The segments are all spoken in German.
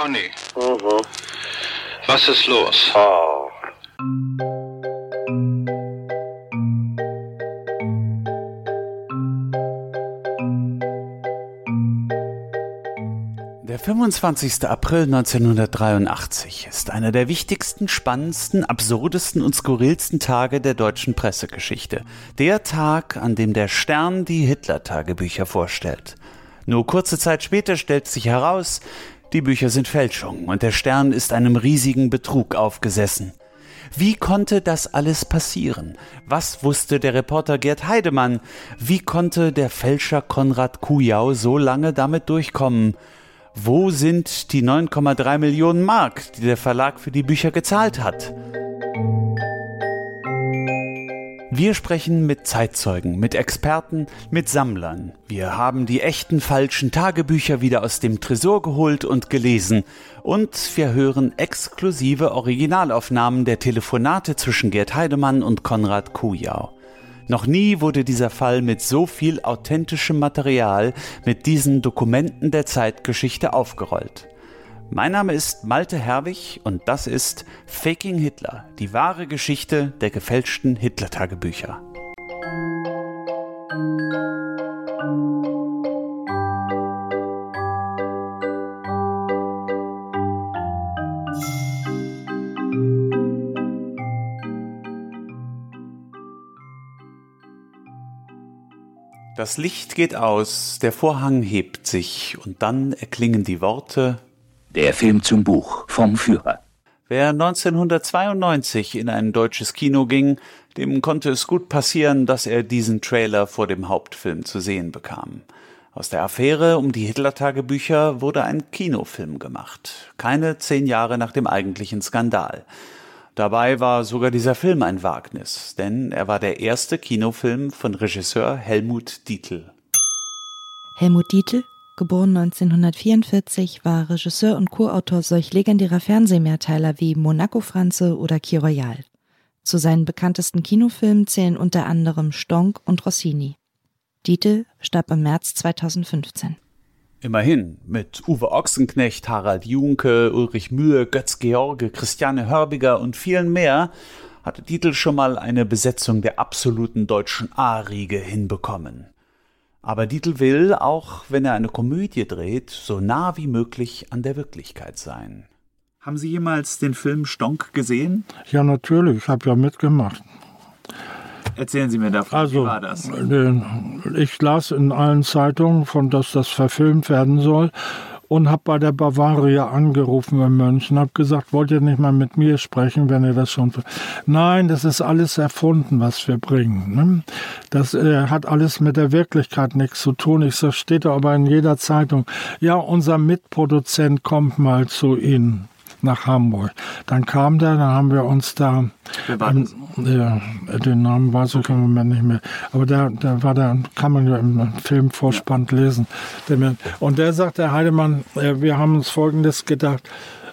Conny. Mhm. Was ist los? Oh. Der 25. April 1983 ist einer der wichtigsten, spannendsten, absurdesten und skurrilsten Tage der deutschen Pressegeschichte. Der Tag, an dem der Stern die Hitler-Tagebücher vorstellt. Nur kurze Zeit später stellt sich heraus, die Bücher sind Fälschung und der Stern ist einem riesigen Betrug aufgesessen. Wie konnte das alles passieren? Was wusste der Reporter Gerd Heidemann? Wie konnte der Fälscher Konrad Kujau so lange damit durchkommen? Wo sind die 9,3 Millionen Mark, die der Verlag für die Bücher gezahlt hat? Wir sprechen mit Zeitzeugen, mit Experten, mit Sammlern. Wir haben die echten falschen Tagebücher wieder aus dem Tresor geholt und gelesen. Und wir hören exklusive Originalaufnahmen der Telefonate zwischen Gerd Heidemann und Konrad Kujau. Noch nie wurde dieser Fall mit so viel authentischem Material, mit diesen Dokumenten der Zeitgeschichte aufgerollt. Mein Name ist Malte Herwig und das ist Faking Hitler, die wahre Geschichte der gefälschten Hitler-Tagebücher. Das Licht geht aus, der Vorhang hebt sich und dann erklingen die Worte Der Film zum Buch vom Führer. Wer 1992 in ein deutsches Kino ging, dem konnte es gut passieren, dass er diesen Trailer vor dem Hauptfilm zu sehen bekam. Aus der Affäre um die Hitler-Tagebücher wurde ein Kinofilm gemacht, keine zehn Jahre nach dem eigentlichen Skandal. Dabei war sogar dieser Film ein Wagnis, denn er war der erste Kinofilm von Regisseur Helmut Dietl. Helmut Dietl, geboren 1944, war Regisseur und Co-Autor solch legendärer Fernsehmehrteiler wie Monaco Franze oder Key Royal. Zu seinen bekanntesten Kinofilmen zählen unter anderem Stonk und Rossini. Dietl starb im März 2015. Immerhin, mit Uwe Ochsenknecht, Harald Junke, Ulrich Mühe, Götz George, Christiane Hörbiger und vielen mehr hatte Dietl schon mal eine Besetzung der absoluten deutschen A-Riege hinbekommen. Aber Dietl will, auch wenn er eine Komödie dreht, so nah wie möglich an der Wirklichkeit sein. Haben Sie jemals den Film Stonk gesehen? Ja, natürlich, ich habe ja mitgemacht. Erzählen Sie mir davon, Also, wie war das? äh, ich las in allen Zeitungen, von dass das verfilmt werden soll und habe bei der Bavaria angerufen in München, habe gesagt, wollt ihr nicht mal mit mir sprechen, wenn ihr das schon... Nein, das ist alles erfunden, was wir bringen. Ne? Das äh, hat alles mit der Wirklichkeit nichts zu tun. Ich so steht aber in jeder Zeitung, ja, unser Mitproduzent kommt mal zu Ihnen nach Hamburg. Dann kam der, dann haben wir uns da, war ähm, ja, den Namen weiß ich im Moment nicht mehr, aber der, der war da, kann man ja im Filmvorspann lesen. Der- Und der sagt, der Heidemann, äh, wir haben uns Folgendes gedacht,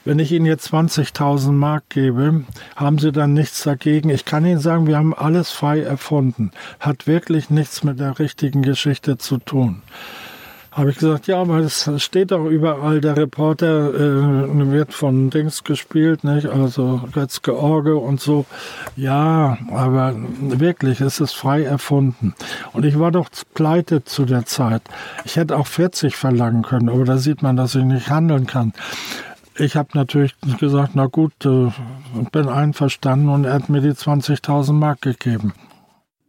wenn ich Ihnen jetzt 20.000 Mark gebe, haben Sie dann nichts dagegen? Ich kann Ihnen sagen, wir haben alles frei erfunden. Hat wirklich nichts mit der richtigen Geschichte zu tun. Habe ich gesagt, ja, aber es steht doch überall, der Reporter äh, wird von Dings gespielt, nicht? Also Götz George und so. Ja, aber wirklich, es ist frei erfunden. Und ich war doch pleite zu der Zeit. Ich hätte auch 40 verlangen können, aber da sieht man, dass ich nicht handeln kann. Ich habe natürlich gesagt, na gut, äh, bin einverstanden und er hat mir die 20.000 Mark gegeben.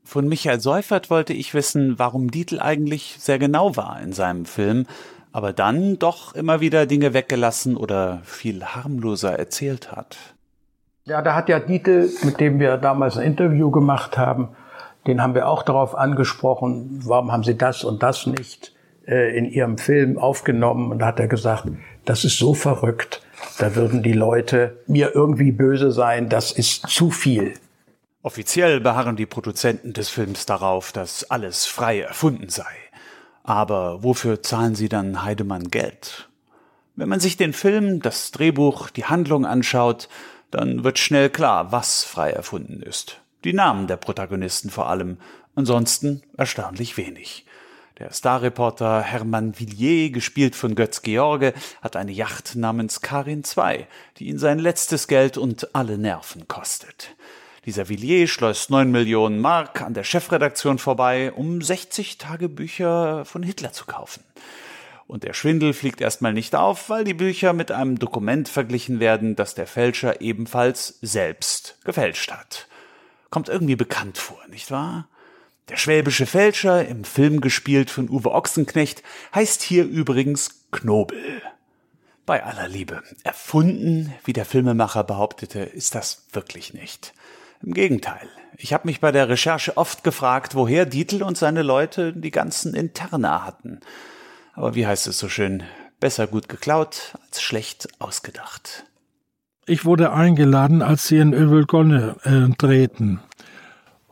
Von Michael Seufert wollte ich wissen, warum Dietl eigentlich sehr genau war in seinem Film, aber dann doch immer wieder Dinge weggelassen oder viel harmloser erzählt hat. Ja, da hat ja Dietl, mit dem wir damals ein Interview gemacht haben, den haben wir auch darauf angesprochen, warum haben Sie das und das nicht äh, in Ihrem Film aufgenommen? Und da hat er gesagt, das ist so verrückt, da würden die Leute mir irgendwie böse sein, das ist zu viel. Offiziell beharren die Produzenten des Films darauf, dass alles frei erfunden sei. Aber wofür zahlen sie dann Heidemann Geld? Wenn man sich den Film, das Drehbuch, die Handlung anschaut, dann wird schnell klar, was frei erfunden ist. Die Namen der Protagonisten vor allem, ansonsten erstaunlich wenig. Der Starreporter Hermann Villiers, gespielt von Götz George, hat eine Yacht namens Karin II, die ihn sein letztes Geld und alle Nerven kostet. Dieser Villiers schleust neun Millionen Mark an der Chefredaktion vorbei, um 60 Tagebücher von Hitler zu kaufen. Und der Schwindel fliegt erstmal nicht auf, weil die Bücher mit einem Dokument verglichen werden, das der Fälscher ebenfalls selbst gefälscht hat. Kommt irgendwie bekannt vor, nicht wahr? Der schwäbische Fälscher, im Film gespielt von Uwe Ochsenknecht, heißt hier übrigens Knobel. Bei aller Liebe, erfunden, wie der Filmemacher behauptete, ist das wirklich nicht. Im Gegenteil, ich habe mich bei der Recherche oft gefragt, woher Dietl und seine Leute die ganzen Interna hatten. Aber wie heißt es so schön, besser gut geklaut als schlecht ausgedacht. Ich wurde eingeladen, als sie in Övelgonne äh, drehten.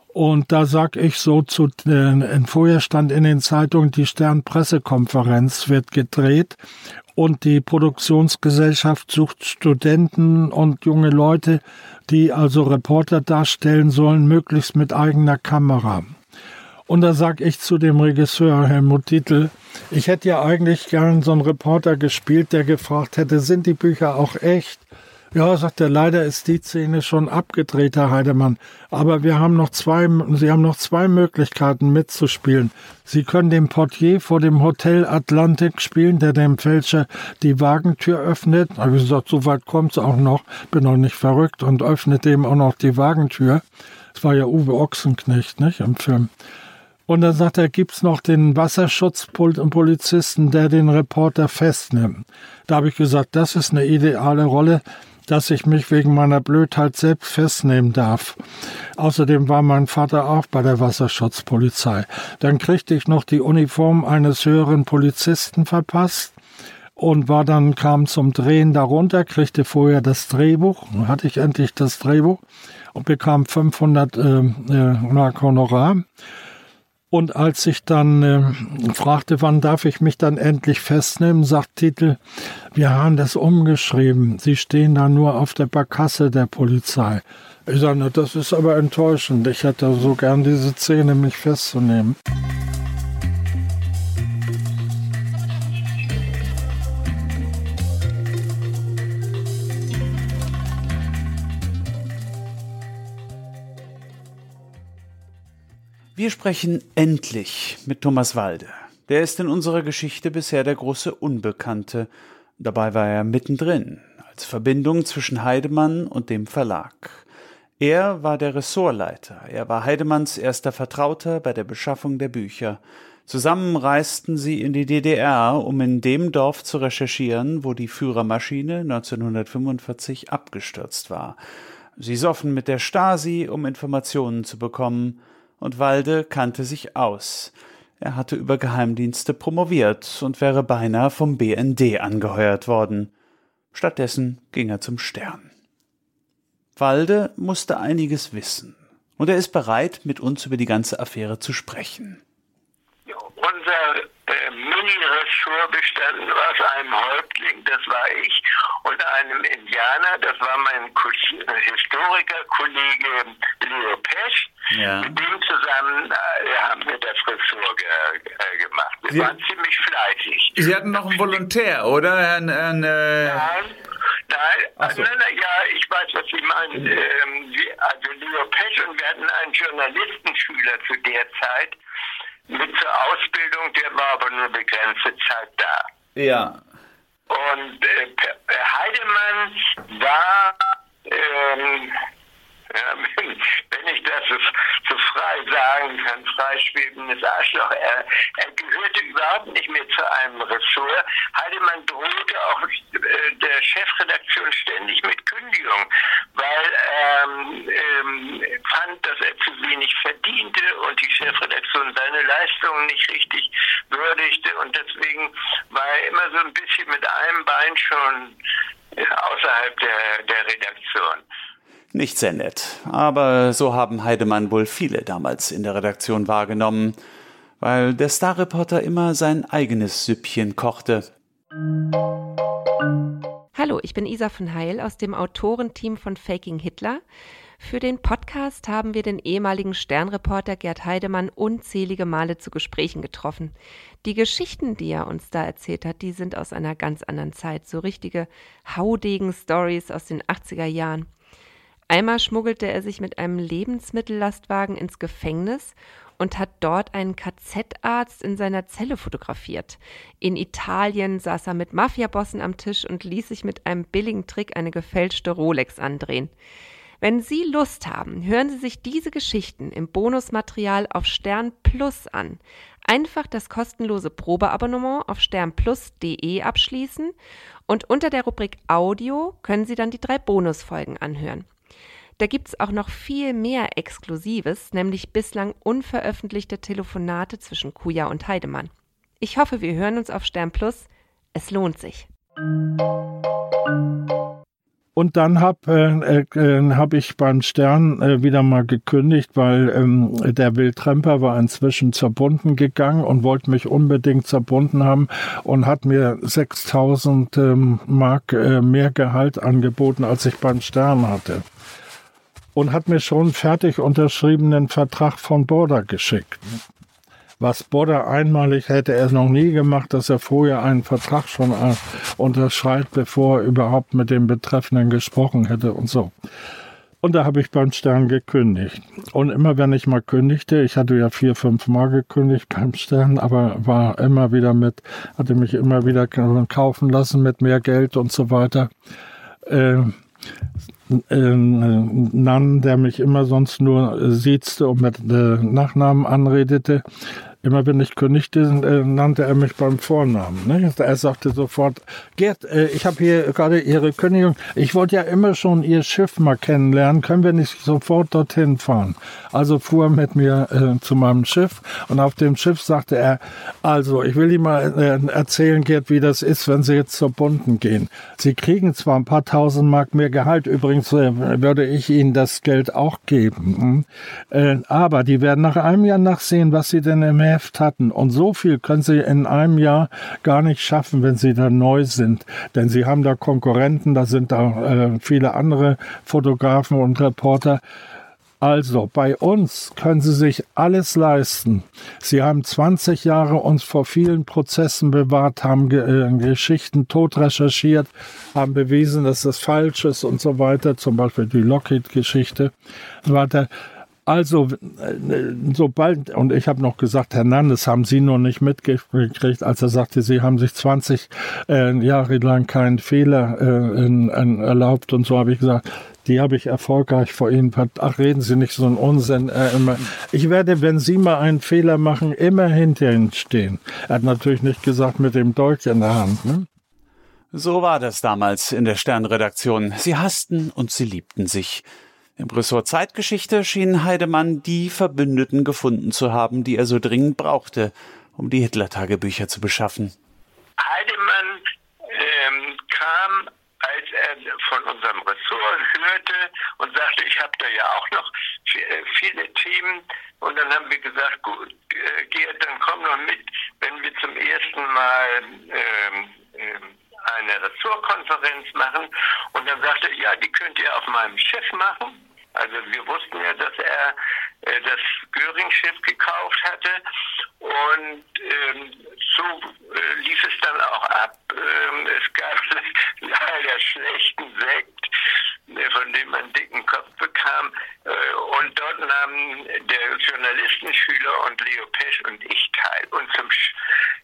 Und da sag ich so zu, äh, vorher stand in den Zeitungen, die Stern-Pressekonferenz wird gedreht und die Produktionsgesellschaft sucht Studenten und junge Leute, die also Reporter darstellen sollen, möglichst mit eigener Kamera. Und da sag ich zu dem Regisseur Helmut Titel, ich hätte ja eigentlich gern so einen Reporter gespielt, der gefragt hätte, sind die Bücher auch echt? Ja, sagt er, leider ist die Szene schon abgedreht, Herr Heidemann. Aber wir haben noch zwei, Sie haben noch zwei Möglichkeiten mitzuspielen. Sie können den Portier vor dem Hotel Atlantic spielen, der dem Fälscher die Wagentür öffnet. Da habe ich gesagt, so weit kommt's auch noch. Bin noch nicht verrückt und öffnet dem auch noch die Wagentür. Das war ja Uwe Ochsenknecht, nicht, im Film. Und dann sagt er, gibt's noch den Wasserschutzpolizisten, der den Reporter festnimmt. Da habe ich gesagt, das ist eine ideale Rolle dass ich mich wegen meiner Blödheit selbst festnehmen darf. Außerdem war mein Vater auch bei der Wasserschutzpolizei. Dann kriegte ich noch die Uniform eines höheren Polizisten verpasst und war dann, kam zum Drehen darunter, kriegte vorher das Drehbuch, hatte ich endlich das Drehbuch und bekam 500 äh, äh, Honorar. Und als ich dann äh, fragte, wann darf ich mich dann endlich festnehmen, sagt Titel, wir haben das umgeschrieben. Sie stehen da nur auf der Barkasse der Polizei. Ich sage, das ist aber enttäuschend. Ich hätte so gern diese Szene, mich festzunehmen. Wir sprechen endlich mit Thomas Walde. Der ist in unserer Geschichte bisher der große Unbekannte. Dabei war er mittendrin, als Verbindung zwischen Heidemann und dem Verlag. Er war der Ressortleiter. Er war Heidemanns erster Vertrauter bei der Beschaffung der Bücher. Zusammen reisten sie in die DDR, um in dem Dorf zu recherchieren, wo die Führermaschine 1945 abgestürzt war. Sie soffen mit der Stasi, um Informationen zu bekommen und Walde kannte sich aus. Er hatte über Geheimdienste promoviert und wäre beinahe vom BND angeheuert worden. Stattdessen ging er zum Stern. Walde musste einiges wissen, und er ist bereit, mit uns über die ganze Affäre zu sprechen. Unser äh, Mini-Ressort bestand aus einem Häuptling, das war ich, und einem Indianer, das war mein Historikerkollege Leo Pesch. Ja. Mit dem zusammen äh, haben wir das Ressort ge äh, gemacht. Wir Sie, waren ziemlich fleißig. Sie hatten noch einen Volontär, oder? Ein, ein, äh nein, nein, also, nein, nein, ja, ich weiß, was Sie meinen. Ähm, also Leo Pesch und wir hatten einen Journalistenschüler zu der Zeit mit zur Ausbildung, der war aber nur begrenzte Zeit da. Ja. Und äh, Heidemann war ähm, wenn ich das so frei sagen kann, freischwebendes Arschloch, er, er gehörte überhaupt nicht mehr zu einem Ressort. Heidemann drohte auch äh, der Chefredaktion ständig mit Kündigung, weil ähm, ähm, fand, dass er zu wenig verdiente und die Chefredaktion seine Leistungen nicht richtig würdigte und deswegen war er immer so ein bisschen mit einem Bein schon außerhalb der, der Redaktion. Nicht sehr nett, aber so haben Heidemann wohl viele damals in der Redaktion wahrgenommen, weil der Starreporter immer sein eigenes Süppchen kochte. Hallo, ich bin Isa von Heil aus dem Autorenteam von Faking Hitler. Für den Podcast haben wir den ehemaligen Sternreporter Gerd Heidemann unzählige Male zu Gesprächen getroffen. Die Geschichten, die er uns da erzählt hat, die sind aus einer ganz anderen Zeit, so richtige Haudegen-Stories aus den 80er Jahren. Einmal schmuggelte er sich mit einem Lebensmittellastwagen ins Gefängnis und hat dort einen KZ-Arzt in seiner Zelle fotografiert. In Italien saß er mit Mafiabossen am Tisch und ließ sich mit einem billigen Trick eine gefälschte Rolex andrehen. Wenn Sie Lust haben, hören Sie sich diese Geschichten im Bonusmaterial auf Stern Plus an. Einfach das kostenlose Probeabonnement auf sternplus.de abschließen und unter der Rubrik Audio können Sie dann die drei Bonusfolgen anhören. Da gibt es auch noch viel mehr Exklusives, nämlich bislang unveröffentlichte Telefonate zwischen Kuja und Heidemann. Ich hoffe, wir hören uns auf Stern Plus. Es lohnt sich. Und dann habe äh, äh, hab ich beim Stern äh, wieder mal gekündigt, weil ähm, der Wildtremper war inzwischen zerbunden gegangen und wollte mich unbedingt zerbunden haben und hat mir 6000 ähm, Mark äh, mehr Gehalt angeboten, als ich beim Stern hatte und hat mir schon fertig unterschriebenen Vertrag von Border geschickt. Was Border einmalig hätte er noch nie gemacht, dass er vorher einen Vertrag schon äh, unterschreibt, bevor er überhaupt mit dem Betreffenden gesprochen hätte und so. Und da habe ich beim Stern gekündigt. Und immer wenn ich mal kündigte, ich hatte ja vier, fünf Mal gekündigt beim Stern, aber war immer wieder mit, hatte mich immer wieder kaufen lassen mit mehr Geld und so weiter. Äh, ähm, der mich immer sonst nur äh, siezte und mit äh, Nachnamen anredete, Immer wenn ich kündigte, äh, nannte er mich beim Vornamen. Ne? Er sagte sofort, Gerd, äh, ich habe hier gerade Ihre Kündigung. Ich wollte ja immer schon Ihr Schiff mal kennenlernen. Können wir nicht sofort dorthin fahren? Also fuhr er mit mir äh, zu meinem Schiff und auf dem Schiff sagte er, also ich will Ihnen mal äh, erzählen, Gerd, wie das ist, wenn Sie jetzt zur Bunden gehen. Sie kriegen zwar ein paar tausend Mark mehr Gehalt, übrigens würde ich Ihnen das Geld auch geben, hm? aber die werden nach einem Jahr nachsehen, was Sie denn im Heft hatten. Und so viel können sie in einem Jahr gar nicht schaffen, wenn sie da neu sind. Denn sie haben da Konkurrenten, da sind da äh, viele andere Fotografen und Reporter. Also bei uns können Sie sich alles leisten. Sie haben 20 Jahre uns vor vielen Prozessen bewahrt, haben äh, Geschichten tot recherchiert, haben bewiesen, dass das falsch ist und so weiter. Zum Beispiel die Lockheed-Geschichte. Weiter. Also, äh, sobald, und ich habe noch gesagt, Herr Nandes, haben Sie noch nicht mitgekriegt, als er sagte, Sie haben sich 20 äh, Jahre lang keinen Fehler äh, in, in erlaubt und so habe ich gesagt, die habe ich erfolgreich vor Ihnen. Ach, reden Sie nicht so einen Unsinn. Äh. Ich werde, wenn Sie mal einen Fehler machen, immer hinter Ihnen stehen. Er hat natürlich nicht gesagt mit dem Dolch in der Hand. Ne? So war das damals in der Sternredaktion. Sie hassten und sie liebten sich. Im Ressort Zeitgeschichte schien Heidemann die Verbündeten gefunden zu haben, die er so dringend brauchte, um die Hitler-Tagebücher zu beschaffen. Heidemann ähm, kam, als er von unserem Ressort hörte und sagte, ich habe da ja auch noch äh, viele Themen. Und dann haben wir gesagt, gut, äh, Gerd, dann komm noch mit, wenn wir zum ersten Mal ähm, ähm, eine Ressortkonferenz machen. Und dann sagte er, ja, die könnt ihr auf meinem Schiff machen. Also wir wussten ja, dass er äh, das Göring-Schiff gekauft hatte und ähm, so äh, lief es dann auch ab. Ähm, es gab leider schlechten Sekt, äh, von dem man einen dicken Kopf bekam. Äh, und dort nahmen der Journalistenschüler und Leo Pesch und ich teil. Und zum Sch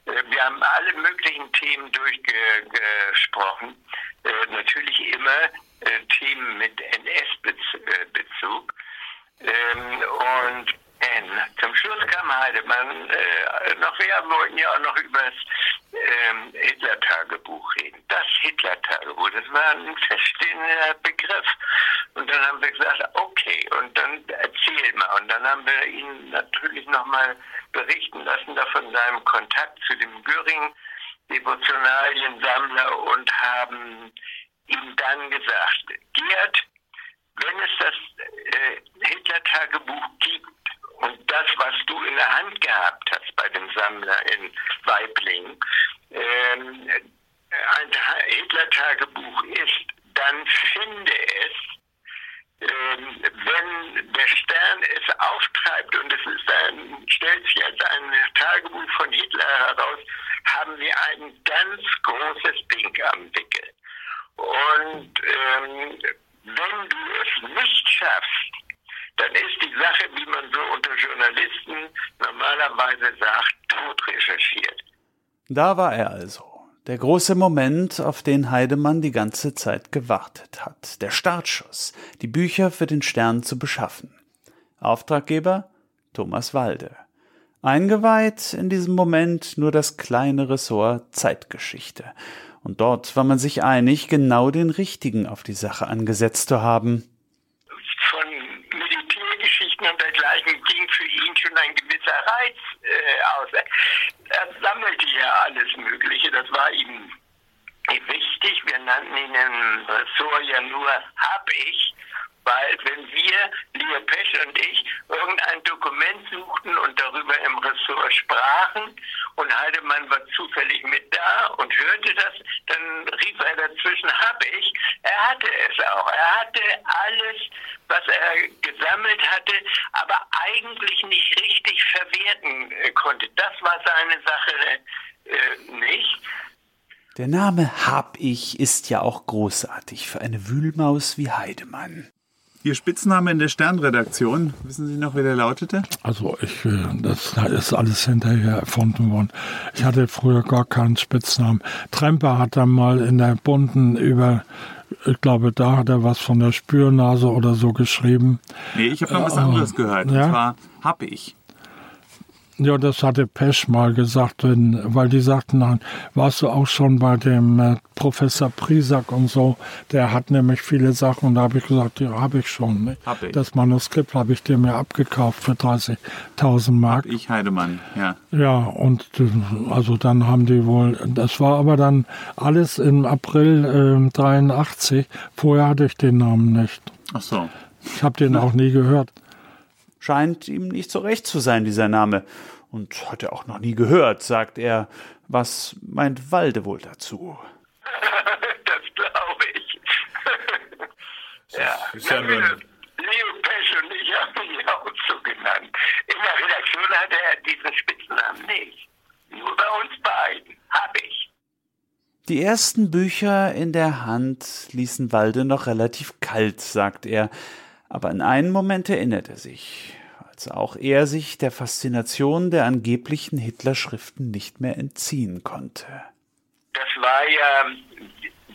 äh, wir haben alle möglichen Themen durchgesprochen. Natürlich immer Themen mit NS-Bezug. Ähm, und. Zum Schluss kam Heidemann äh, noch, wir wollten ja auch noch über das ähm, Hitler-Tagebuch reden. Das Hitler-Tagebuch, das war ein feststehender Begriff. Und dann haben wir gesagt, okay, und dann erzähl mal. Und dann haben wir ihn natürlich nochmal berichten lassen da von seinem Kontakt zu dem Göring-Devotionaliensammler und haben ihm dann gesagt, Gerd, wenn es das äh, Hitler-Tagebuch gibt und das, was du in der Hand gehabt hast bei dem Sammler in Weibling, ähm, ein Hitler-Tagebuch ist, dann finde es ähm, wenn der Stern es auftreibt und es ist ein, stellt sich als ein Tagebuch von Hitler heraus, haben wir ein ganz großes Ding am Wickel. Und ähm, wenn du es nicht schaffst, dann ist die Sache, wie man so unter Journalisten normalerweise sagt, tot recherchiert. Da war er also. Der große Moment, auf den Heidemann die ganze Zeit gewartet hat. Der Startschuss, die Bücher für den Stern zu beschaffen. Auftraggeber Thomas Walde. Eingeweiht in diesem Moment nur das kleine Ressort Zeitgeschichte. Und dort war man sich einig, genau den richtigen auf die Sache angesetzt zu haben. Von Militärgeschichten und dergleichen ging für ihn schon ein gewisser Reiz äh, aus. Er sammelte ja alles Mögliche, das war ihm wichtig. Wir nannten ihn im Ressort ja nur Hab ich weil wenn wir, Lia Pesch und ich, irgendein Dokument suchten und darüber im Ressort sprachen und Heidemann war zufällig mit da und hörte das, dann rief er dazwischen, hab ich. Er hatte es auch. Er hatte alles, was er gesammelt hatte, aber eigentlich nicht richtig verwerten äh, konnte. Das war seine Sache äh, nicht. Der Name Hab ich ist ja auch großartig für eine Wühlmaus wie Heidemann. Ihr Spitzname in der Sternredaktion, wissen Sie noch, wie der lautete? Also ich, äh, das ist alles hinterher erfunden worden. Ich hatte früher gar keinen Spitznamen. Tremper hat dann mal in der Bunten über, ich glaube, da hat er was von der Spürnase oder so geschrieben. Nee, ich habe noch was anderes gehört. Ja? Und zwar hab ich. Ja, das hatte Pesch mal gesagt, wenn, weil die sagten, dann warst du auch schon bei dem äh, Professor Prisak und so, der hat nämlich viele Sachen und da habe ich gesagt, ja, habe ich schon. Ne? Hab ich. Das Manuskript habe ich dir mir abgekauft für 30.000 Mark. Hab ich Heidemann, ja. Ja, und äh, also dann haben die wohl, das war aber dann alles im April äh, 83, vorher hatte ich den Namen nicht. Ach so. Ich habe den auch nie gehört scheint ihm nicht so recht zu sein, dieser Name. Und hat er auch noch nie gehört, sagt er. Was meint Walde wohl dazu? das glaube ich. ja, ist ja nun... Leo Pesch und ich haben ihn auch so genannt. In der Redaktion hatte er diesen Spitznamen nicht. Nur bei uns beiden. Hab ich. Die ersten Bücher in der Hand ließen Walde noch relativ kalt, sagt er. Aber an einen Moment erinnert er sich, als auch er sich der Faszination der angeblichen Hitler-Schriften nicht mehr entziehen konnte. Das war ja,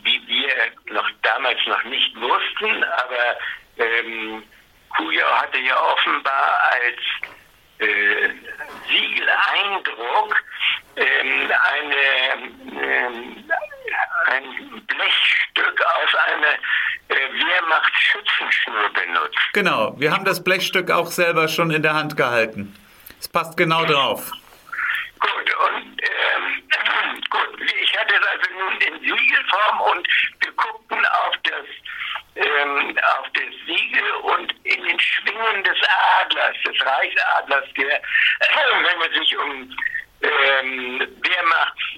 wie wir noch damals noch nicht wussten, aber ähm, Kujau hatte ja offenbar als äh, Siegeleindruck ähm, eine, ähm, ein Blechstück aus einer äh, Wehrmachtsschützenschnur benutzt. Genau, wir haben das Blechstück auch selber schon in der Hand gehalten. Es passt genau drauf. Gut, und ähm, gut, ich hatte es also nun in Siegelform und wir guckten auf das ähm, auf das Siegel und in den Schwingen des Adlers, des Reichsadlers, der, äh, wenn man sich um ähm,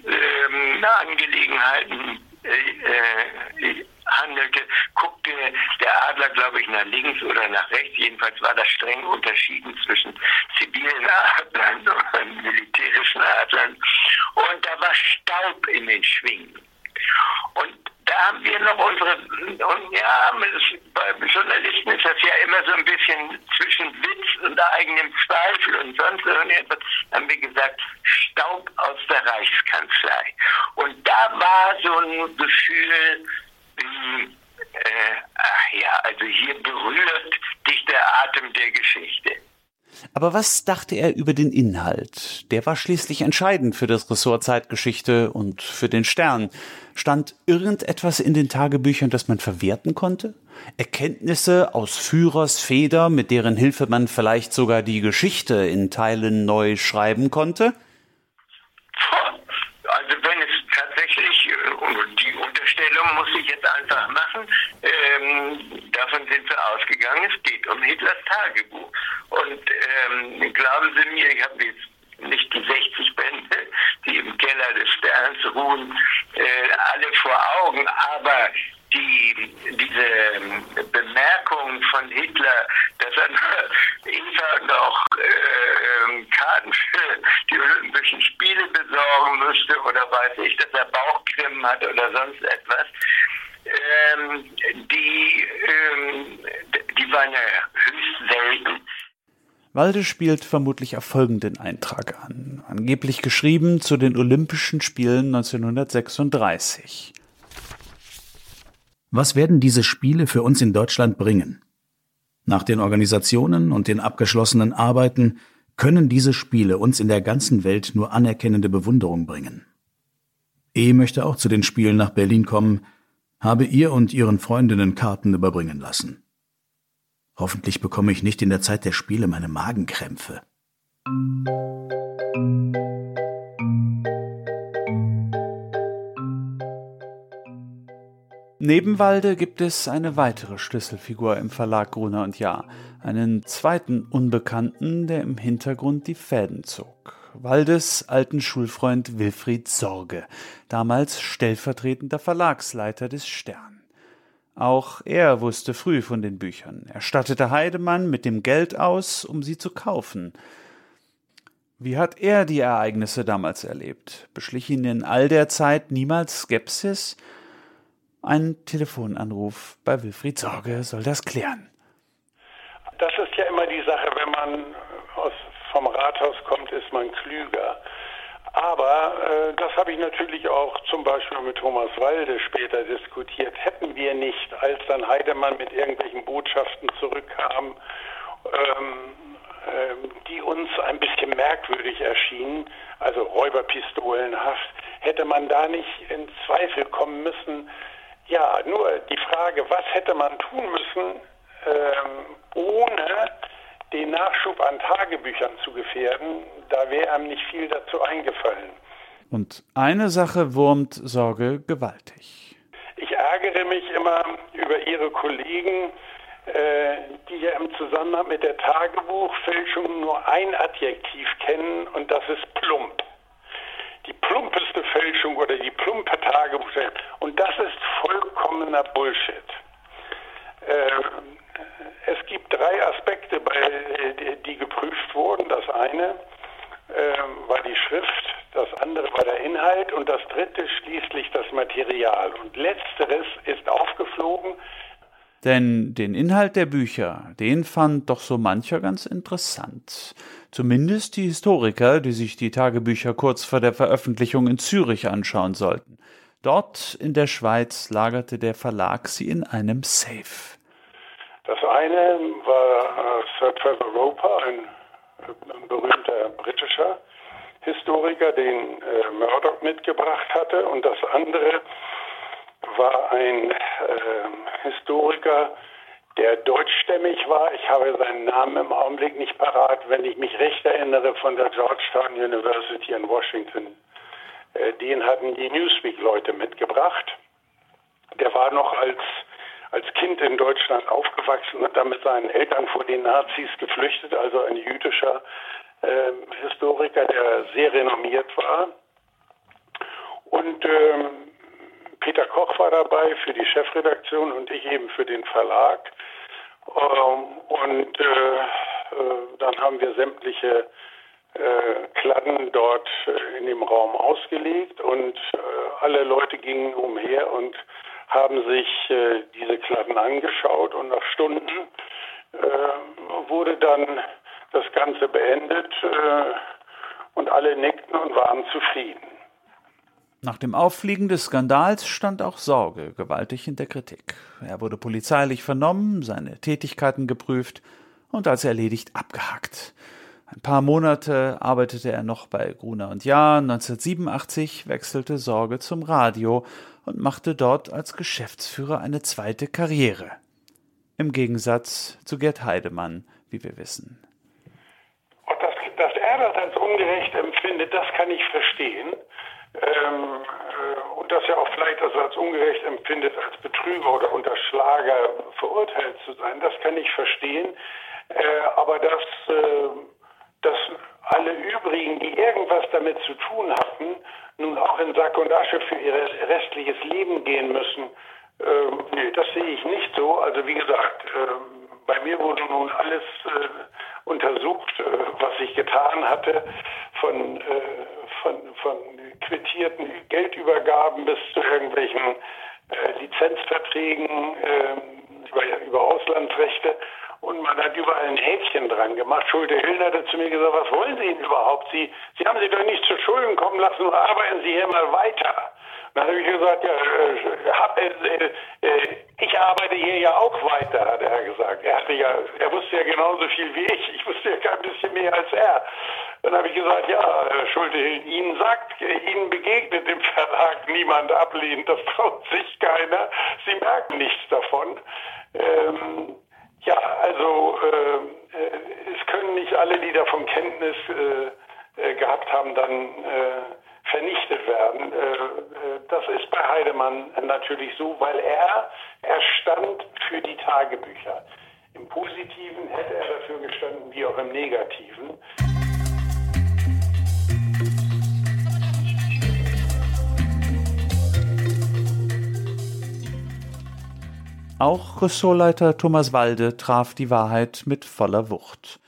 Wehrmachtsangelegenheiten ähm, äh, handelte, guckte der Adler, glaube ich, nach links oder nach rechts. Jedenfalls war das streng unterschieden zwischen zivilen Adlern und militärischen Adlern. Und da war Staub in den Schwingen. Und da haben wir noch unsere, und ja, bei Journalisten ist das ja immer so ein bisschen zwischen Witz und eigenem Zweifel und sonst irgendetwas, haben wir gesagt, Staub aus der Reichskanzlei. Und da war so ein Gefühl wie, äh, ach ja, also hier berührt dich der Atem der Geschichte. Aber was dachte er über den Inhalt? Der war schließlich entscheidend für das Ressort Zeitgeschichte und für den Stern. Stand irgendetwas in den Tagebüchern, das man verwerten konnte? Erkenntnisse aus Führers Feder, mit deren Hilfe man vielleicht sogar die Geschichte in Teilen neu schreiben konnte? Also wenn es tatsächlich, äh, die Unterstellung muss ich jetzt einfach machen, ähm, davon sind wir ausgegangen, es geht um Hitlers Tagebuch. Und ähm, glauben Sie mir, ich habe jetzt nicht die 60 Bände, die im Keller des Sterns ruhen, äh, alle vor Augen, aber die, diese Bemerkung von Hitler, dass er Eva noch äh, ähm, Karten für die Olympischen Spiele besorgen müsste oder weiß ich, dass er Bauchkrimmen hat oder sonst etwas, ähm, die, ähm, die waren ja höchst selten. Walde spielt vermutlich auf folgenden Eintrag an, angeblich geschrieben zu den Olympischen Spielen 1936. Was werden diese Spiele für uns in Deutschland bringen? Nach den Organisationen und den abgeschlossenen Arbeiten können diese Spiele uns in der ganzen Welt nur anerkennende Bewunderung bringen. E möchte auch zu den Spielen nach Berlin kommen, habe ihr und ihren Freundinnen Karten überbringen lassen. Hoffentlich bekomme ich nicht in der Zeit der Spiele meine Magenkrämpfe. Neben Walde gibt es eine weitere Schlüsselfigur im Verlag Gruner und Jahr, einen zweiten Unbekannten, der im Hintergrund die Fäden zog. Waldes alten Schulfreund Wilfried Sorge, damals stellvertretender Verlagsleiter des Stern. Auch er wusste früh von den Büchern. Er stattete Heidemann mit dem Geld aus, um sie zu kaufen. Wie hat er die Ereignisse damals erlebt? Beschlich ihn in all der Zeit niemals Skepsis? Ein Telefonanruf bei Wilfried Sorge soll das klären. Das ist ja immer die Sache, wenn man aus, vom Rathaus kommt, ist man klüger. Aber äh, das habe ich natürlich auch zum Beispiel mit Thomas Walde später diskutiert. Hätten wir nicht, als dann Heidemann mit irgendwelchen Botschaften zurückkam, ähm, ähm, die uns ein bisschen merkwürdig erschienen, also räuberpistolenhaft, hätte man da nicht in Zweifel kommen müssen, ja, nur die Frage, was hätte man tun müssen, ähm, ohne den Nachschub an Tagebüchern zu gefährden, da wäre einem nicht viel dazu eingefallen. Und eine Sache wurmt Sorge gewaltig. Ich ärgere mich immer über Ihre Kollegen, äh, die ja im Zusammenhang mit der Tagebuchfälschung nur ein Adjektiv kennen und das ist plump die plumpeste Fälschung oder die plumpe Tagebuchfälschung. Und das ist vollkommener Bullshit. Äh, es gibt drei Aspekte, bei, die geprüft wurden. Das eine äh, war die Schrift, das andere war der Inhalt und das dritte schließlich das Material. Und letzteres ist aufgeflogen. Denn den Inhalt der Bücher, den fand doch so mancher ganz interessant. Zumindest die Historiker, die sich die Tagebücher kurz vor der Veröffentlichung in Zürich anschauen sollten. Dort in der Schweiz lagerte der Verlag sie in einem Safe. Das eine war äh, Sir Trevor Roper, ein, ein, berühmter britischer Historiker, den äh, Murdoch mitgebracht hatte. Und das andere war ein äh, Historiker, der deutschstämmig war. Ich habe seinen Namen im Augenblick nicht parat. Wenn ich mich recht erinnere, von der Georgetown University in Washington. Äh, den hatten die Newsweek-Leute mitgebracht. Der war noch als, als Kind in Deutschland aufgewachsen und dann mit seinen Eltern vor den Nazis geflüchtet, also ein jüdischer äh, Historiker, der sehr renommiert war. Und ähm, Peter Koch war dabei für die Chefredaktion und ich eben für den Verlag. Ähm, und äh, äh, dann haben wir sämtliche äh, Kladden dort in dem Raum ausgelegt und alle Leute gingen umher und haben sich diese Kladden angeschaut und nach Stunden wurde dann das Ganze beendet und alle nickten und waren zufrieden. Nach dem Auffliegen des Skandals stand auch Sorge gewaltig in der Kritik. Er wurde polizeilich vernommen, seine Tätigkeiten geprüft und als erledigt abgehakt. Ein paar Monate arbeitete er noch bei Gruner und Jahr. 1987 wechselte Sorge zum Radio und machte dort als Geschäftsführer eine zweite Karriere. Im Gegensatz zu Gerd Heidemann, wie wir wissen. Und dass, dass er das als ungerecht empfindet, das kann ich verstehen ähm, äh, und das ja auch vielleicht also als ungerecht empfindet, als Betrüger oder Unterschlager verurteilt zu sein, das kann ich verstehen. Äh, aber dass, äh, dass alle übrigen, die irgendwas damit zu tun hatten, nun auch in Sack und Asche für ihr restliches Leben gehen müssen, ähm, sehe ich nicht so. Also wie gesagt, äh, bei mir wurde nun alles äh, untersucht, äh, was ich getan hatte, von, äh, von, von quittierten Geldübergaben bis zu irgendwelchen äh, Lizenzverträgen ähm, über, Auslandsrechte. Und man hat überall ein Häkchen dran gemacht. Schulte-Hillen hatte zu mir gesagt, was wollen Sie denn überhaupt? Sie, Sie haben sich doch nicht zu Schulden kommen lassen, arbeiten Sie hier mal weiter. Dann habe ich gesagt, ja, äh, hab, äh, äh, ich arbeite hier ja auch weiter, hat er gesagt. Er hatte ja, er wusste ja genauso viel wie ich. Ich wusste ja kein bisschen mehr als er. Dann habe ich gesagt, ja, Schulte, Ihnen sagt, Ihnen begegnet im Verlag niemand ablehnt, das traut sich keiner. Sie merken nichts davon. Ähm, ja, also äh, äh es können nicht alle, die davon Kenntnis äh, äh gehabt haben, dann vernichtet werden. Äh, äh, das ist bei Heidemann natürlich so, weil er, er stand für die Tagebücher. Im Positiven hätte er dafür gestanden, wie auch im Negativen. Auch Ressortleiter Thomas Walde traf die Wahrheit mit voller Wucht.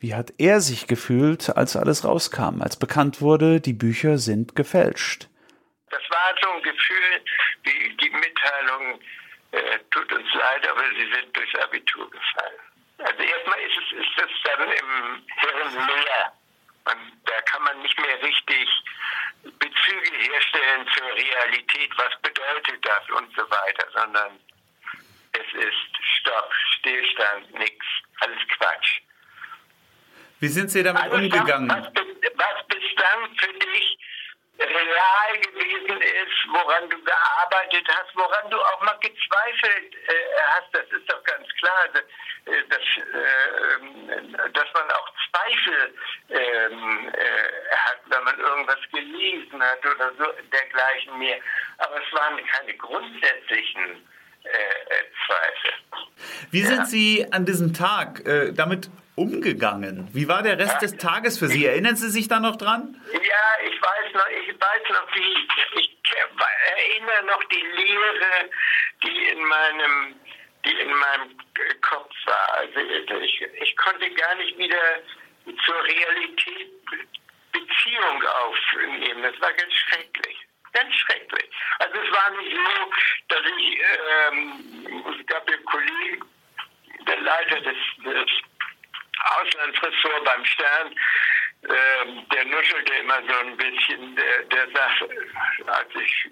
Wie hat er sich gefühlt, als alles rauskam, als bekannt wurde, die Bücher sind gefälscht? Das war so ein Gefühl, wie die Mitteilung, äh, tut uns leid, aber sie sind durchs Abitur gefallen. Also erstmal ist es, ist es dann im Hirn leer. Und da kann man nicht mehr richtig Bezüge herstellen zur Realität, was bedeutet das und so weiter, sondern es ist Stopp, Stillstand, nichts, alles Quatsch. Wie sind Sie damit also umgegangen? Was, was bislang für dich real gewesen ist, woran du gearbeitet hast, woran du auch mal gezweifelt äh, hast, das ist doch ganz klar, also, äh, dass, äh, dass man auch Zweifel ähm, äh, hat, wenn man irgendwas gelesen hat oder so dergleichen mehr. Aber es waren keine grundsätzlichen Zweifel. Wie ja. sind Sie an diesem Tag damit umgegangen? Wie war der Rest ja. des Tages für Sie? Erinnern Sie sich da noch dran? Ja, ich weiß noch, ich weiß noch, wie ich erinnere noch die Lehre, die in meinem, die in meinem Kopf war. Also ich, ich konnte gar nicht wieder zur Realität Beziehung aufnehmen. Das war ganz schrecklich. Ganz schrecklich. Also es war nicht so, dass ich, ähm, es gab ja Kollegen, der Leiter des, des Auslandsressort beim Stern, äh, der nuschelte immer so ein bisschen, der, der sagt, als ich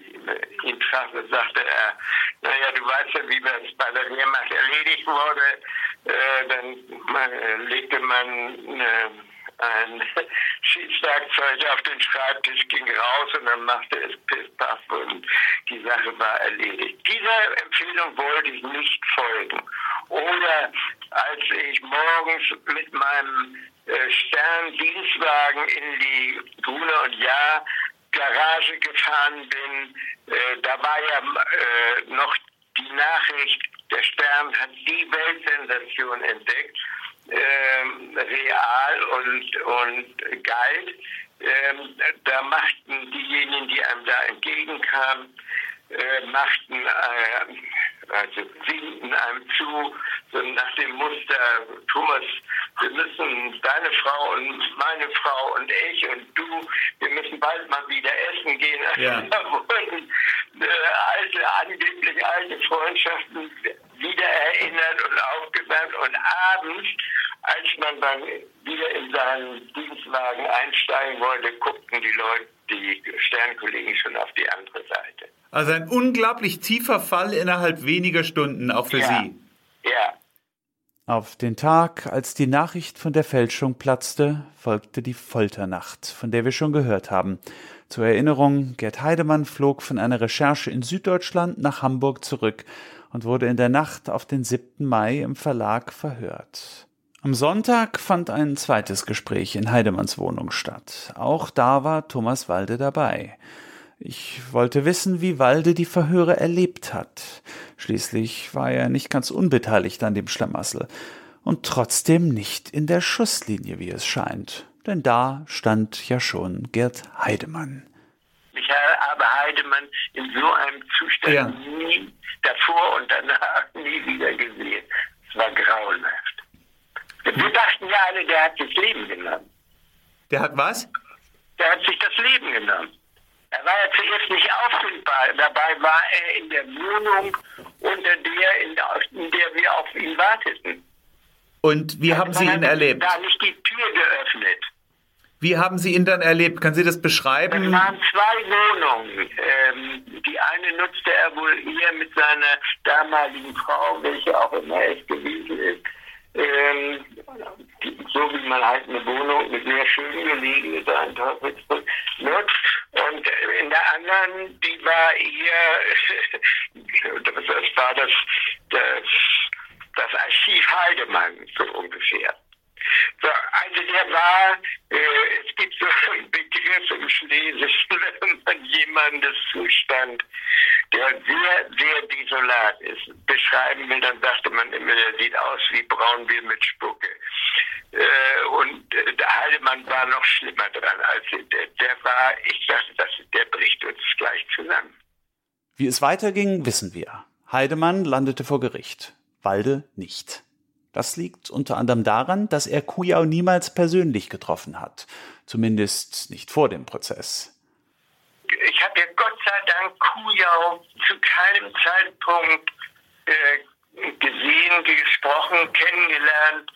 ihn traf, sagte er, naja, du weißt ja, wie das bei der Wehrmacht erledigt wurde, äh, dann äh, legte man äh, ein Schiedswerkzeug auf den Schreibtisch, ging raus und dann machte es Piss-Paff und die Sache war erledigt. Dieser Empfehlung wollte ich nicht folgen. Oder als ich morgens mit meinem äh, Sterndienstwagen in die Grune und Ja Garage gefahren bin, äh, da war ja äh, noch die Nachricht, der Stern hat die Weltsensation entdeckt, ähm, real und, und galt. Ähm, da machten diejenigen, die einem da entgegenkamen, äh, machten, äh, also winkten einem zu, so nach dem Muster, Thomas, wir müssen, deine Frau und meine Frau und ich und du, wir müssen bald mal wieder essen gehen. Ja. da wurden äh, alte, angeblich alte Freundschaften wieder erinnert und aufgewärmt und abends, als man dann wieder in seinen Dienstwagen einsteigen wollte, guckten die Leute, die Sternkollegen schon auf die andere Seite. Also ein unglaublich tiefer Fall innerhalb weniger Stunden, auch für ja. Sie. Ja. Auf den Tag, als die Nachricht von der Fälschung platzte, folgte die Folternacht, von der wir schon gehört haben. Zur Erinnerung, Gerd Heidemann flog von einer Recherche in Süddeutschland nach Hamburg zurück und wurde in der Nacht auf den 7. Mai im Verlag verhört. Am Sonntag fand ein zweites Gespräch in Heidemanns Wohnung statt. Auch da war Thomas Walde dabei. Ich wollte wissen, wie Walde die Verhöre erlebt hat. Schließlich war er nicht ganz unbeteiligt an dem Schlamassel. Und trotzdem nicht in der Schusslinie, wie es scheint. Denn da stand ja schon Gerd Heidemann. Mich habe Heidemann in so einem Zustand ja. nie davor und danach nie wieder gesehen. Es war grauenhaft. Wir dachten ja alle, der hat das Leben genommen. Der hat was? Der hat sich das Leben genommen. Er war ja zuerst nicht auffindbar. Dabei war er in der Wohnung, unter der, in der, in der wir auf ihn warteten. Und wie haben Sie ihn erlebt? Da nicht die Tür geöffnet. Wie haben Sie ihn dann erlebt? Können Sie das beschreiben? Es waren zwei Wohnungen. Ähm, die eine nutzte er wohl eher mit seiner damaligen Frau, welche auch immer es gewesen ist. Ähm, so wie man halt eine Wohnung mit sehr schön gelegen ist, ein Teufelsbrück nutzt. Und in der anderen, die war eher, das war das, das, das Archiv Heidemann, so ungefähr. So, also der war, äh, es gibt so einen Begriff im Schlesischen, wenn man jemandes Zustand, sehr, sehr desolat ist, beschreiben will, dann sagte man immer, der sieht aus wie Braunbier mit Spucke. Äh, und äh, der Heidemann war noch schlimmer dran als der, der war, ich dachte, das, der bricht uns gleich zusammen. Wie es weiterging, wissen wir. Heidemann landete vor Gericht, Walde nicht. Das liegt unter anderem daran, dass er Kujau niemals persönlich getroffen hat, zumindest nicht vor dem Prozess. Ich habe ja Gott sei Dank Kujau zu keinem Zeitpunkt äh, gesehen, gesprochen, kennengelernt,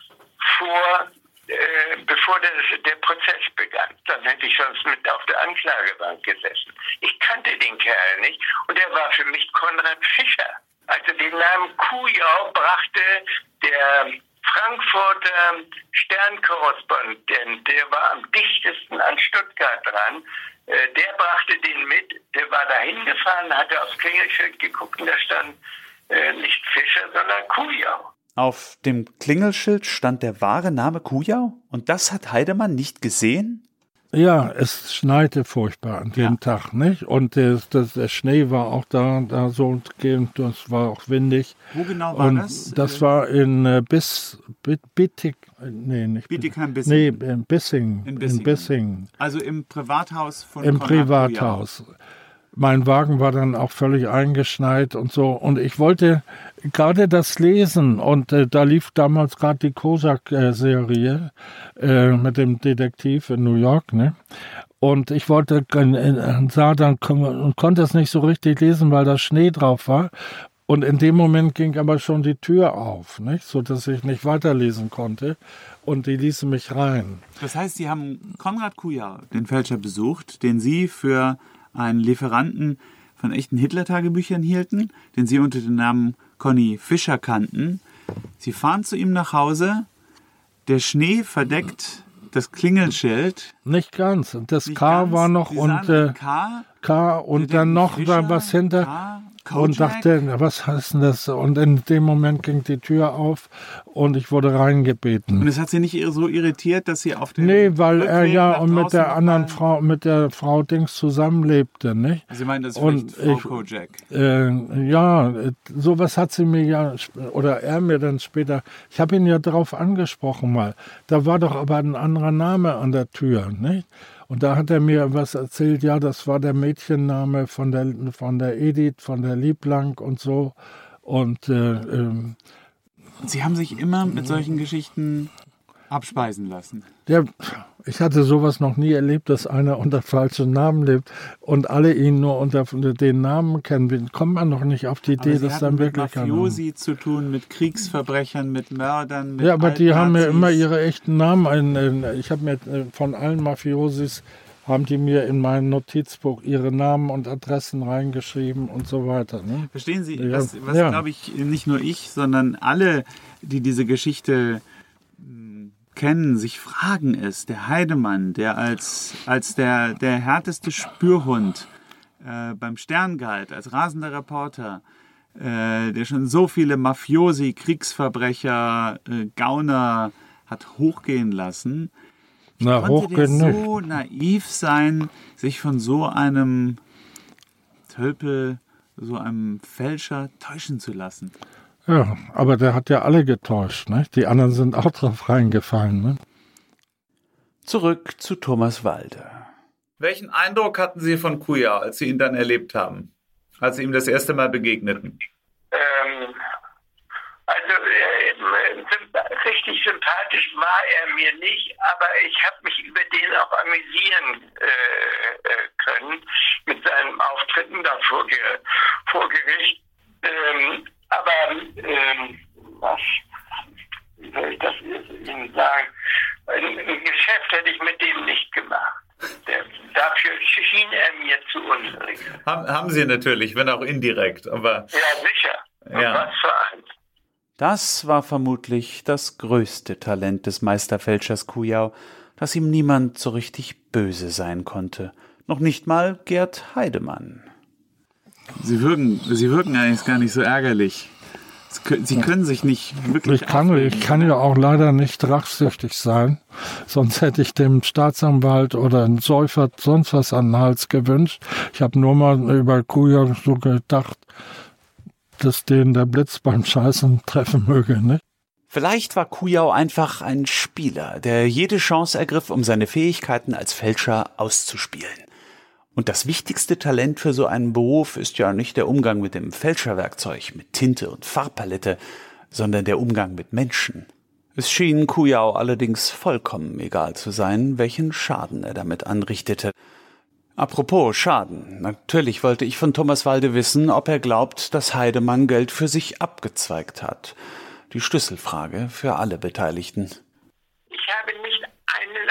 vor, äh, bevor der, der Prozess begann. Dann hätte ich sonst mit auf der Anklagebank gesessen. Ich kannte den Kerl nicht und er war für mich Konrad Fischer. Also den Namen Kujau brachte der Frankfurter Sternkorrespondent, der war am dichtesten an Stuttgart dran, äh, der brachte den mit, der war da hingefahren, hatte aufs Klingelschild geguckt und da stand äh, nicht Fischer, sondern Kujau. Auf dem Klingelschild stand der wahre Name Kujau? Und das hat Heidemann nicht gesehen? Ja, es schneite furchtbar an dem ja. Tag, nicht? Und das, das, der Schnee war auch da, da so gehend, das war auch windig. Wo genau war und das? Das war in äh, Bis, Bittig, nee, nicht Bietigheim-Bissing. Nee, in Bissing, in Bissing. In Bissing. Also im Privathaus von Im Konrad Privathaus. Kujau mein Wagen war dann auch völlig eingeschneit und so. Und ich wollte gerade das lesen. Und äh, da lief damals gerade die Kozak-Serie äh, mit dem Detektiv in New York. Ne? Und ich wollte, äh, sah dann und konnte es nicht so richtig lesen, weil da Schnee drauf war. Und in dem Moment ging aber schon die Tür auf, nicht? so dass ich nicht weiterlesen konnte. Und die ließen mich rein. Das heißt, Sie haben Konrad Kujau, den Fälscher, besucht, den Sie für einen Lieferanten von echten Hitler-Tagebüchern hielten, den sie unter dem Namen Conny Fischer kannten. Sie fahren zu ihm nach Hause. Der Schnee verdeckt das Klingelschild. Nicht ganz. Das Nicht K ganz. war noch und äh, K, K und dann noch Fischer, da was hinter. K, Kojak? und dachte, was heißt denn das? Und in dem Moment ging die Tür auf und ich wurde reingebeten. Und es hat Sie nicht so irritiert, dass Sie auf den Nee, weil er ja und mit der anderen Frau, mit der Frau Dings zusammenlebte, nicht? Sie meinen, das ist und Frau ich, Kojak? Äh, ja, sowas hat sie mir ja, oder er mir dann später, ich habe ihn ja darauf angesprochen mal. Da war doch aber ein anderer Name an der Tür, nicht? Und da hat er mir was erzählt, ja, das war der Mädchenname von der, von der Edith, von der Lieblang und so. Und äh, ähm, Sie haben sich immer mit solchen Geschichten abspeisen lassen. Ja, ich hatte sowas noch nie erlebt, dass einer unter falschem Namen lebt und alle ihn nur unter den Namen kennen. Kommt man noch nicht auf die Idee, dass dann wirklich mit Mafiosi zu tun, mit Kriegsverbrechern, mit Mördern, mit Ja, aber die haben mir immer ihre echten Namen. Ich habe mir äh, von allen Mafiosis haben die mir in mein Notizbuch ihre Namen und Adressen reingeschrieben und so weiter. Ne? Verstehen Sie, ja. was, was ja. glaube ich, nicht nur ich, sondern alle, die diese Geschichte kennen, sich fragen es, der Heidemann, der als, als der, der härteste Spürhund äh, beim Stern galt, als rasender Reporter, äh, der schon so viele Mafiosi, Kriegsverbrecher, äh, Gauner hat hochgehen lassen. Wie Na, konnte der so naiv sein, sich von so einem Tölpel, so einem Fälscher täuschen zu lassen? Ja, aber der hat ja alle getäuscht, ne? Die anderen sind auch drauf reingefallen, ne? Zurück zu Thomas Walde. Welchen Eindruck hatten Sie von Kuya, als Sie ihn dann erlebt haben? Als Sie ihm das erste Mal begegneten? Ähm, also äh, richtig sympathisch war er mir nicht, aber ich habe mich über den auch amüsieren äh, äh können mit seinen Auftritten da vor, vor Gericht. Ähm, aber ähm, was wie soll ich das Ihnen sagen? Ein, ein Geschäft hätte ich mit dem nicht gemacht. Der, dafür schien er mir zu unruhig. Haben, haben Sie natürlich, wenn auch indirekt, aber. Ja, sicher. Ja. Was für eins. Das war vermutlich das größte Talent des Meisterfälschers Kujau, dass ihm niemand so richtig böse sein konnte. Noch nicht mal Gerd Heidemann. Sie wirken, Sie wirken eigentlich gar nicht so ärgerlich. Sie können sich nicht wirklich. Ich kann, ich kann ja auch leider nicht rachsüchtig sein. Sonst hätte ich dem Staatsanwalt oder einem Säufer sonst was an den Hals gewünscht. Ich habe nur mal über Kuja so gedacht, dass den der Blitz beim Scheißen treffen möge. Ne? Vielleicht war Kujau einfach ein Spieler, der jede Chance ergriff, um seine Fähigkeiten als Fälscher auszuspielen. Und das wichtigste Talent für so einen Beruf ist ja nicht der Umgang mit dem Fälscherwerkzeug, mit Tinte und Farbpalette, sondern der Umgang mit Menschen. Es schien Kujau allerdings vollkommen egal zu sein, welchen Schaden er damit anrichtete. Apropos Schaden. Natürlich wollte ich von Thomas Walde wissen, ob er glaubt, dass Heidemann Geld für sich abgezweigt hat. Die Schlüsselfrage für alle Beteiligten. Ich habe nicht einen,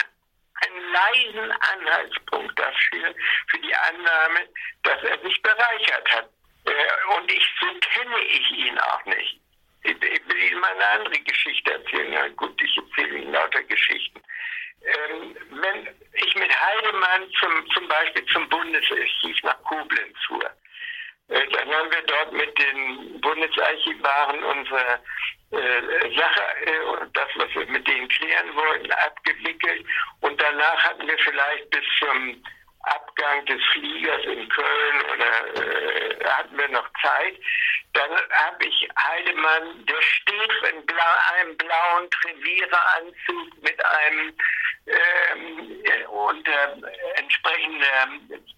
einen leisen Anhaltspunkt dafür, für die Annahme, dass er sich bereichert hat. Äh, und ich, so kenne ich ihn auch nicht. Ich, will Ihnen mal eine andere Geschichte erzählen. Ja, gut, ich erzähle Ihnen lauter Geschichten ähm, wenn ich mit Heidemann zum, zum Beispiel zum Bundesarchiv nach Koblenz fuhr, äh, dann haben wir dort mit den Bundesarchivaren unsere Sache äh, und das, was wir mit denen klären wollten, abgewickelt. Und danach hatten wir vielleicht bis zum Abgang des Fliegers in Köln oder äh, hatten wir noch Zeit. Dann habe ich Heidemann, der steht in blau, einem blauen Treviereranzug mit einem ähm, unter entsprechender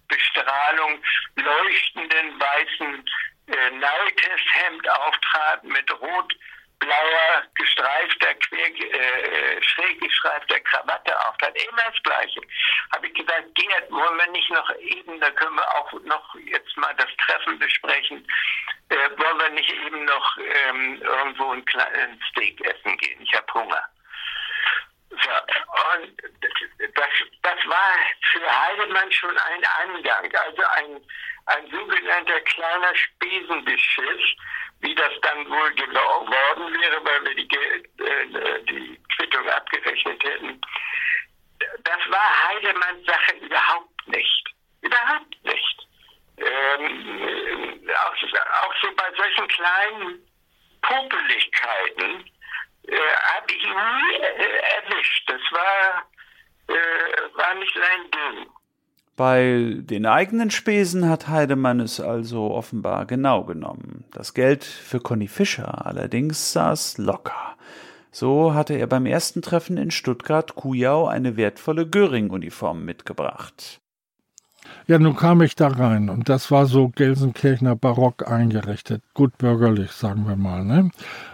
Bestrahlung leuchtenden weißen äh, Neiteshemd auftrat mit rot blauer, gestreifter, quer, äh, schräg gestreifter Krawatte auftrat. Immer das Gleiche. Habe ich gesagt, Gerd, wollen wir nicht noch eben, da können wir auch noch jetzt mal das Treffen besprechen, äh, wollen wir nicht eben noch ähm, irgendwo ein kleines Steak essen gehen? Ich habe Hunger. So, und das, das war für Heidemann schon ein Angang, also ein, ein sogenannter kleiner Spesenbeschiss, wie das dann wohl geworden wäre, weil wir die, äh, die Quittung abgerechnet hätten. Das war Heidemanns Sache überhaupt nicht. Überhaupt nicht. Ähm, auch, auch so bei solchen kleinen Popeligkeiten äh, habe ich nie äh, erwischt. Das war, äh, war nicht sein Ding. Bei den eigenen Spesen hat Heidemann es also offenbar genau genommen. Das Geld für Conny Fischer allerdings saß locker. So hatte er beim ersten Treffen in Stuttgart-Kujau eine wertvolle Göring-Uniform mitgebracht. Ja, nun kam ich da rein und das war so Gelsenkirchener Barock eingerichtet, gut bürgerlich, sagen wir mal. Ne?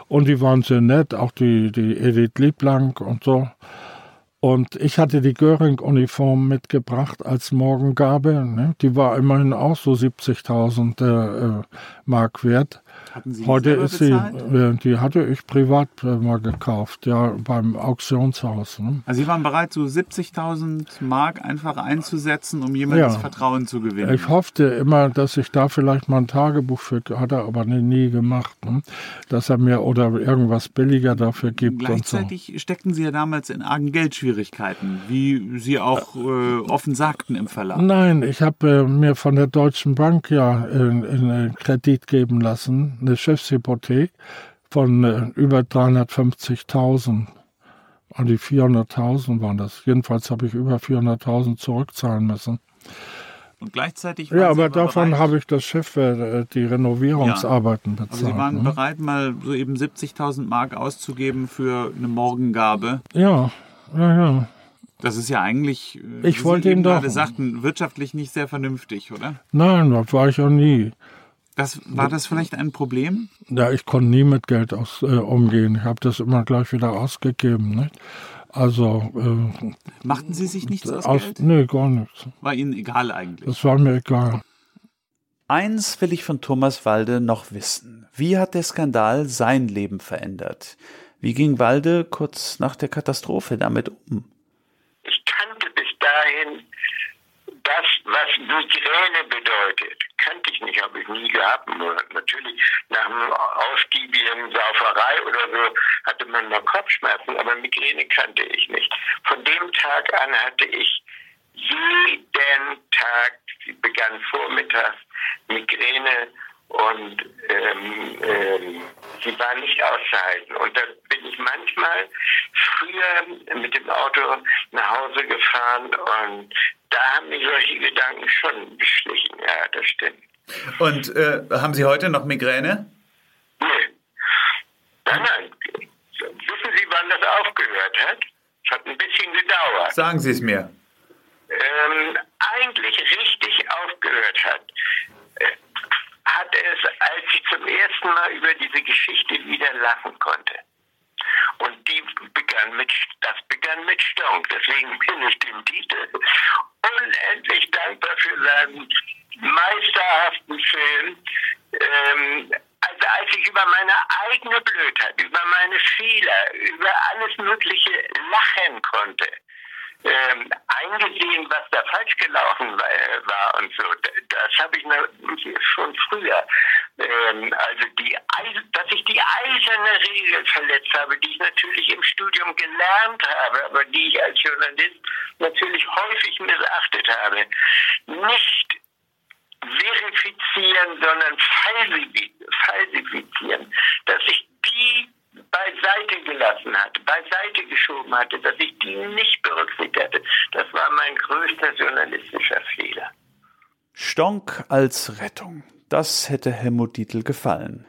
Und die waren sehr nett, auch die, die Edith Lieblang und so. Und ich hatte die Göring-Uniform mitgebracht als Morgengabe. Ne? Die war immerhin auch so 70.000 äh, Mark wert. Heute ist sie, äh, die hatte ich privat äh, mal gekauft, ja, beim Auktionshaus. Ne? Also Sie waren bereit, so 70.000 Mark einfach einzusetzen, um jemandes ja. Vertrauen zu gewinnen. Ich hoffte immer, dass ich da vielleicht mal ein Tagebuch für, hat er aber nie gemacht, ne? dass er mir oder irgendwas billiger dafür gibt. Gleichzeitig so. steckten Sie ja damals in argen Geldschwierigkeiten, wie Sie auch äh, offen sagten im Verlag. Nein, ich habe äh, mir von der Deutschen Bank ja in, in Kredit geben lassen eine Schiffshypothek von äh, über 350.000. An die 400.000 waren das. Jedenfalls habe ich über 400.000 zurückzahlen müssen. Und gleichzeitig. Ja, aber, aber davon habe ich das Schiff, äh, die Renovierungsarbeiten ja. bezahlt. Aber Sie waren ne? bereit, mal so eben 70.000 Mark auszugeben für eine Morgengabe. Ja, ja, ja. Das ist ja eigentlich, äh, ich wollte ihn doch. gerade sagten, wirtschaftlich nicht sehr vernünftig, oder? Nein, das war ich auch nie. Das, war das vielleicht ein Problem? Ja, ich konnte nie mit Geld aus, äh, umgehen. Ich habe das immer gleich wieder ausgegeben. Nicht? Also. Äh, Machten Sie sich nichts aus, aus Geld? Nee, gar nichts. War Ihnen egal eigentlich? Das war mir egal. Eins will ich von Thomas Walde noch wissen. Wie hat der Skandal sein Leben verändert? Wie ging Walde kurz nach der Katastrophe damit um? Ich kannte bis dahin das, was Migräne bedeutet. Kannte ich nicht, habe ich nie gehabt. Natürlich nach einem ausgiebigen Sauferei oder so hatte man mal Kopfschmerzen, aber Migräne kannte ich nicht. Von dem Tag an hatte ich jeden Tag, begann vormittags, Migräne und ähm, ähm, sie war nicht auszuhalten. Und da bin ich manchmal früher mit dem Auto nach Hause gefahren und da haben mich solche Gedanken schon beschlichen. Ja, das stimmt. Und äh, haben Sie heute noch Migräne? Nee. Nein, nein. Wissen Sie, wann das aufgehört hat? Es hat ein bisschen gedauert. Sagen Sie es mir. Ähm, eigentlich richtig aufgehört hat, hat es, als ich zum ersten Mal über diese Geschichte wieder lachen konnte. Und die begann mit, das begann mit Stonk. Deswegen bin ich dem Titel unendlich dankbar für seinen meisterhaften Film. Ähm, also als ich über meine eigene Blödheit, über meine Fehler, über alles Mögliche lachen konnte, ähm, eingesehen, was da falsch gelaufen war, und so. Das habe ich schon früher. Ähm, also die, dass ich die eiserne Regel verletzt habe, die ich natürlich im Studium gelernt habe, aber die ich als Journalist natürlich häufig missachtet habe. Nicht verifizieren, sondern falsifizieren. Dass ich die beiseite gelassen hatte, beiseite geschoben hatte, dass ich die nicht berücksichtigt hatte. Das war mein größter journalistischer Fehler. Stonk als Rettung. Das hätte Helmut Dietl gefallen.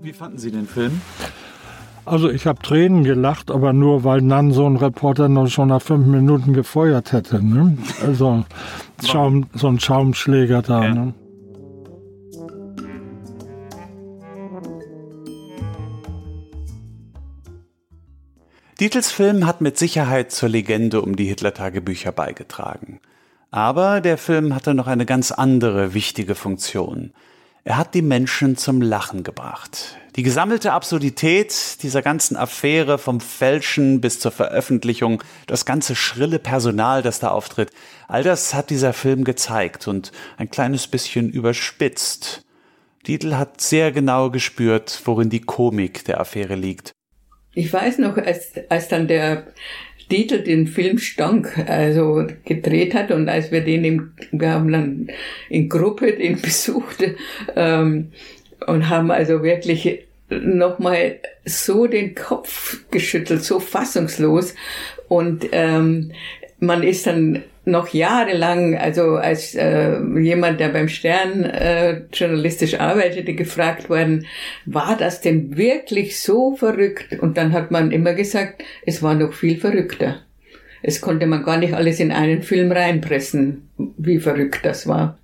Wie fanden Sie den Film? Also ich habe Tränen gelacht, aber nur weil dann so ein Reporter noch schon nach fünf Minuten gefeuert hätte. Ne? Also Schaum, so ein Schaumschläger da. Ja. Ne? Dietls Film hat mit Sicherheit zur Legende um die Hitler-Tagebücher beigetragen. Aber der Film hatte noch eine ganz andere wichtige Funktion. Er hat die Menschen zum Lachen gebracht. Die gesammelte Absurdität dieser ganzen Affäre vom Fälschen bis zur Veröffentlichung, das ganze schrille Personal, das da auftritt, all das hat dieser Film gezeigt und ein kleines bisschen überspitzt. Dietl hat sehr genau gespürt, worin die Komik der Affäre liegt. Ich weiß noch, als, als dann der Titel den Film Stank also gedreht hat und als wir den im, wir haben dann in Gruppe den besucht ähm, und haben also wirklich nochmal so den Kopf geschüttelt, so fassungslos. Und ähm, man ist dann noch jahrelang, also als äh, jemand, der beim Stern äh, journalistisch arbeitete, gefragt worden, war das denn wirklich so verrückt? Und dann hat man immer gesagt, es war noch viel verrückter. Es konnte man gar nicht alles in einen Film reinpressen, wie verrückt das war.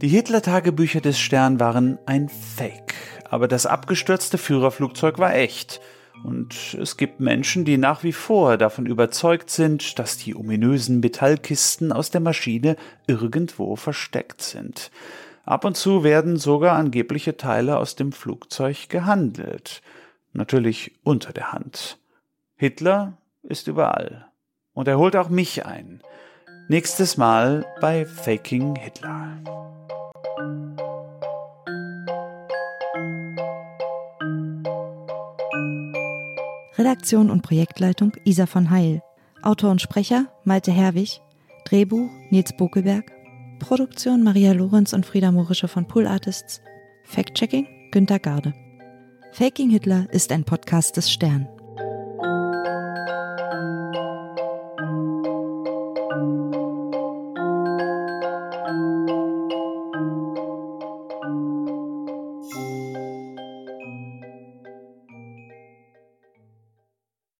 Die Hitler-Tagebücher des Stern waren ein Fake aber das abgestürzte Führerflugzeug war echt. Und es gibt Menschen, die nach wie vor davon überzeugt sind, dass die ominösen Metallkisten aus der Maschine irgendwo versteckt sind. Ab und zu werden sogar angebliche Teile aus dem Flugzeug gehandelt. Natürlich unter der Hand. Hitler ist überall. Und er holt auch mich ein. Nächstes Mal bei Faking Hitler. Redaktion und Projektleitung Isa von Heil. Autor und Sprecher Malte Herwig. Drehbuch Nils Bokelberg. Produktion Maria Lorenz und Frieda Morische von Pool Artists. Fact-Checking Günter Garde. Faking Hitler ist ein Podcast des Stern.